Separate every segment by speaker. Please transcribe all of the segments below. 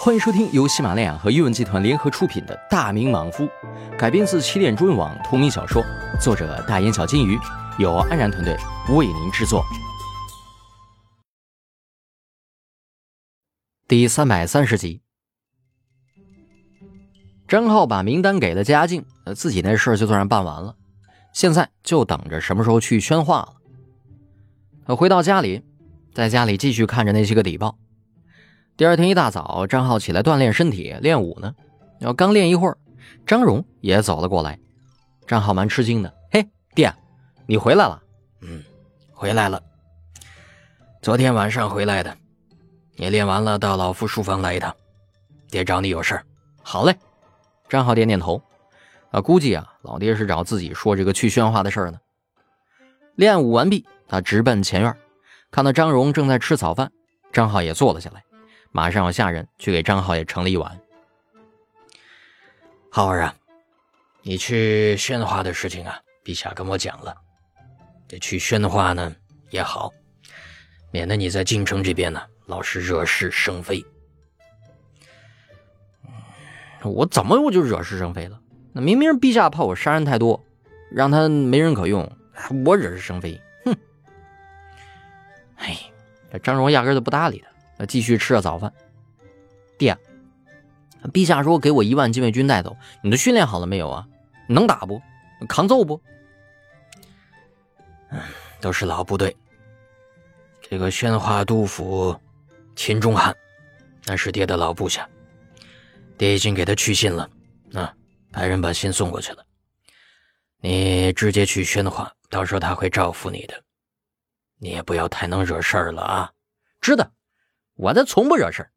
Speaker 1: 欢迎收听由喜马拉雅和阅文集团联合出品的《大明莽夫》，改编自起点中文网同名小说，作者大眼小金鱼，由安然团队为您制作。第三百三十集，张浩把名单给了嘉靖，呃，自己那事儿就算是办完了，现在就等着什么时候去宣化了。回到家里，在家里继续看着那些个礼报。第二天一大早，张浩起来锻炼身体，练武呢。要刚练一会儿，张荣也走了过来。张浩蛮吃惊的：“嘿，爹，你回来了？”“
Speaker 2: 嗯，回来了。昨天晚上回来的。你练完了，到老夫书房来一趟。爹找你有事儿。”“
Speaker 1: 好嘞。”张浩点点头。啊，估计啊，老爹是找自己说这个去宣化的事儿呢。练武完毕，他直奔前院，看到张荣正在吃早饭，张浩也坐了下来。马上有下人去给张浩也盛了一碗。
Speaker 2: 浩儿啊，你去宣化的事情啊，陛下跟我讲了。这去宣化呢也好，免得你在京城这边呢老是惹是生非。
Speaker 1: 我怎么我就惹是生非了？那明明陛下怕我杀人太多，让他没人可用，我惹是生非？哼！哎，这张荣压根就不搭理他。继续吃着早饭。爹，陛下说给我一万禁卫军带走，你都训练好了没有啊？能打不？抗揍不？
Speaker 2: 都是老部队。这个宣化督府秦忠汉，那是爹的老部下。爹已经给他去信了，啊，派人把信送过去了。你直接去宣化，到时候他会照拂你的。你也不要太能惹事儿了啊！
Speaker 1: 知道。我这从不惹事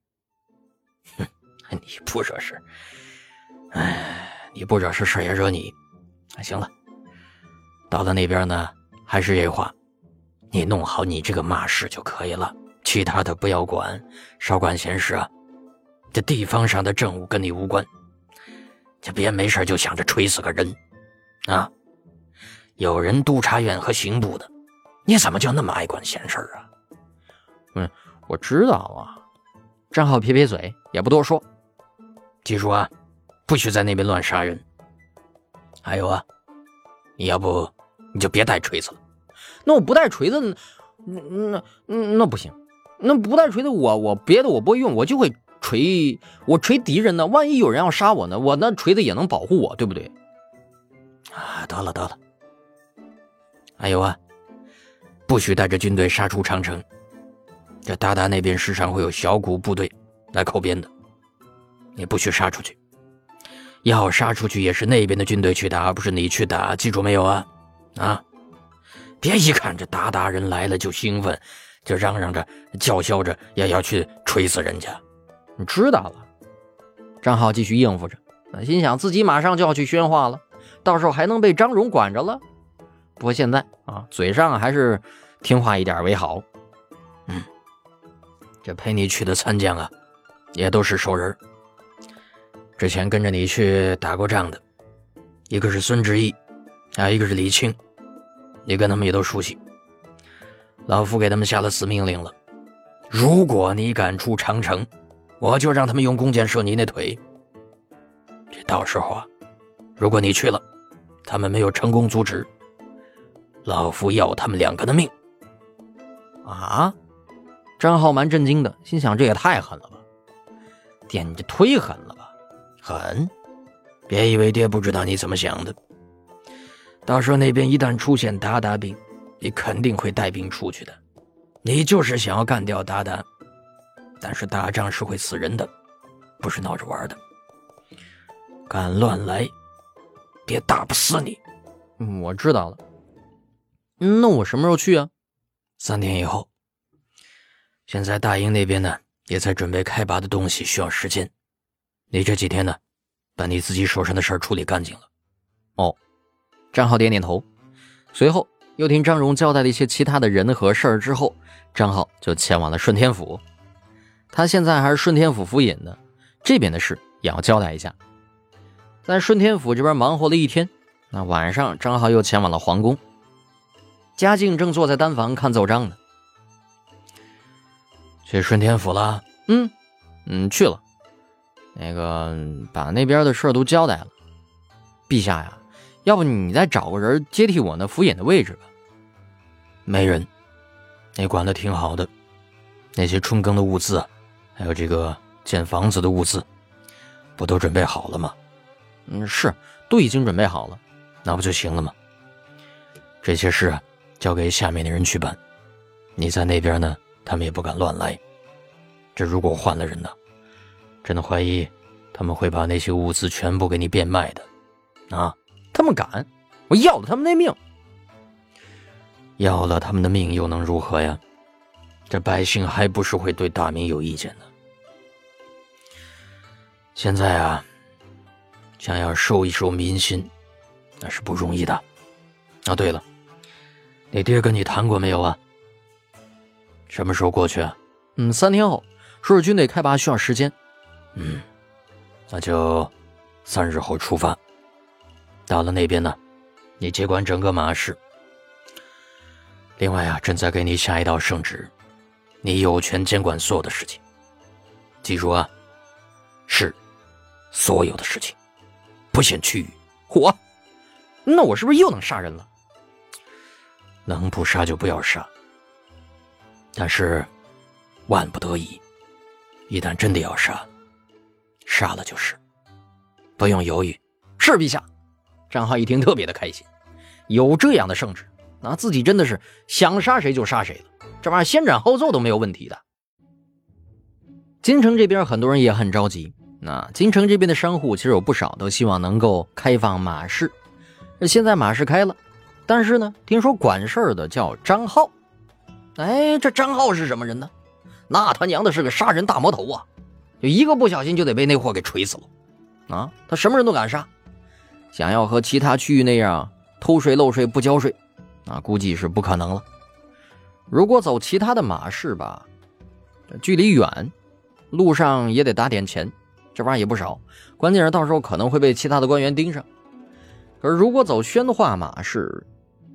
Speaker 2: 哼，你不惹事哎，你不惹事，事也惹你。行了，到了那边呢，还是这话，你弄好你这个骂事就可以了，其他的不要管，少管闲事啊。这地方上的政务跟你无关，就别没事就想着锤死个人啊。有人督察院和刑部的，你怎么就那么爱管闲事啊？
Speaker 1: 嗯。我知道啊，张浩撇撇嘴，也不多说。
Speaker 2: 记住啊，不许在那边乱杀人。还有啊，你要不你就别带锤子了。
Speaker 1: 那我不带锤子，那那那不行。那不带锤子，我我别的我不会用，我就会锤。我锤敌人呢，万一有人要杀我呢，我那锤子也能保护我，对不对？
Speaker 2: 啊，得了得了。还有啊，不许带着军队杀出长城。这鞑靼那边时常会有小股部队来扣边的，你不许杀出去。要杀出去也是那边的军队去打，而不是你去打，记住没有啊？啊！别一看这鞑靼人来了就兴奋，就嚷嚷着叫嚣着要要去锤死人家。
Speaker 1: 你知道了。张浩继续应付着，心想自己马上就要去宣化了，到时候还能被张荣管着了。不过现在啊，嘴上还是听话一点为好。
Speaker 2: 嗯。这陪你去的参将啊，也都是熟人之前跟着你去打过仗的，一个是孙志毅，还有一个是李青，你跟他们也都熟悉。老夫给他们下了死命令了，如果你敢出长城，我就让他们用弓箭射你那腿。这到时候啊，如果你去了，他们没有成功阻止，老夫要他们两个的命。
Speaker 1: 啊？张浩蛮震惊的，心想：“这也太狠了吧！爹，你这忒狠了吧？
Speaker 2: 狠！别以为爹不知道你怎么想的。到时候那边一旦出现鞑靼兵，你肯定会带兵出去的。你就是想要干掉鞑靼，但是打仗是会死人的，不是闹着玩的。敢乱来，爹打不死你。
Speaker 1: 嗯，我知道了。那我什么时候去啊？
Speaker 2: 三天以后。”现在大英那边呢，也在准备开拔的东西，需要时间。你这几天呢，把你自己手上的事儿处理干净了。
Speaker 1: 哦，张浩点点头，随后又听张荣交代了一些其他的人和事儿之后，张浩就前往了顺天府。他现在还是顺天府府尹呢，这边的事也要交代一下。在顺天府这边忙活了一天，那晚上张浩又前往了皇宫。嘉靖正坐在丹房看奏章呢。
Speaker 2: 去顺天府了？
Speaker 1: 嗯，嗯，去了。那个把那边的事儿都交代了。陛下呀，要不你再找个人接替我那府尹的位置吧？
Speaker 2: 没人，你管的挺好的，那些春耕的物资，还有这个建房子的物资，不都准备好了吗？
Speaker 1: 嗯，是，都已经准备好了，
Speaker 2: 那不就行了吗？这些事交给下面的人去办，你在那边呢，他们也不敢乱来。这如果换了人呢，真的怀疑他们会把那些物资全部给你变卖的。
Speaker 1: 啊，他们敢，我要了他们那命。
Speaker 2: 要了他们的命又能如何呀？这百姓还不是会对大明有意见的。现在啊，想要收一收民心，那是不容易的。啊，对了，你爹跟你谈过没有啊？什么时候过去啊？
Speaker 1: 嗯，三天后，说是军队开拔需要时间。
Speaker 2: 嗯，那就三日后出发。到了那边呢，你接管整个马氏。另外啊，朕再给你下一道圣旨，你有权监管所有的事情。记住啊，是所有的事情，不限区域。
Speaker 1: 火，那我是不是又能杀人了？
Speaker 2: 能不杀就不要杀。但是，万不得已，一旦真的要杀，杀了就是，不用犹豫。
Speaker 1: 是陛下。张浩一听特别的开心，有这样的圣旨。那自己真的是想杀谁就杀谁了，这玩意儿先斩后奏都没有问题的。京城这边很多人也很着急，那京城这边的商户其实有不少都希望能够开放马市。现在马市开了，但是呢，听说管事的叫张浩。哎，这张浩是什么人呢？那他娘的是个杀人大魔头啊！就一个不小心就得被那货给锤死了啊！他什么人都敢杀，想要和其他区域那样偷税漏税不交税。啊估计是不可能了。如果走其他的马市吧，距离远，路上也得打点钱，这玩意儿也不少。关键是到时候可能会被其他的官员盯上。可是如果走宣化马市，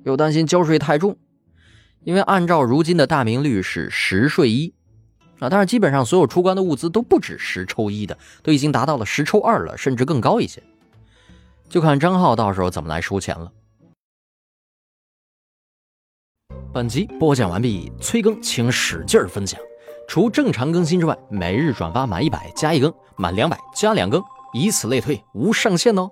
Speaker 1: 又担心交税太重，因为按照如今的大明律是十税一啊，但是基本上所有出关的物资都不止十抽一的，都已经达到了十抽二了，甚至更高一些。就看张浩到时候怎么来收钱了。本集播讲完毕，催更请使劲儿分享。除正常更新之外，每日转发满一百加一更，满两百加两更，以此类推，无上限哦。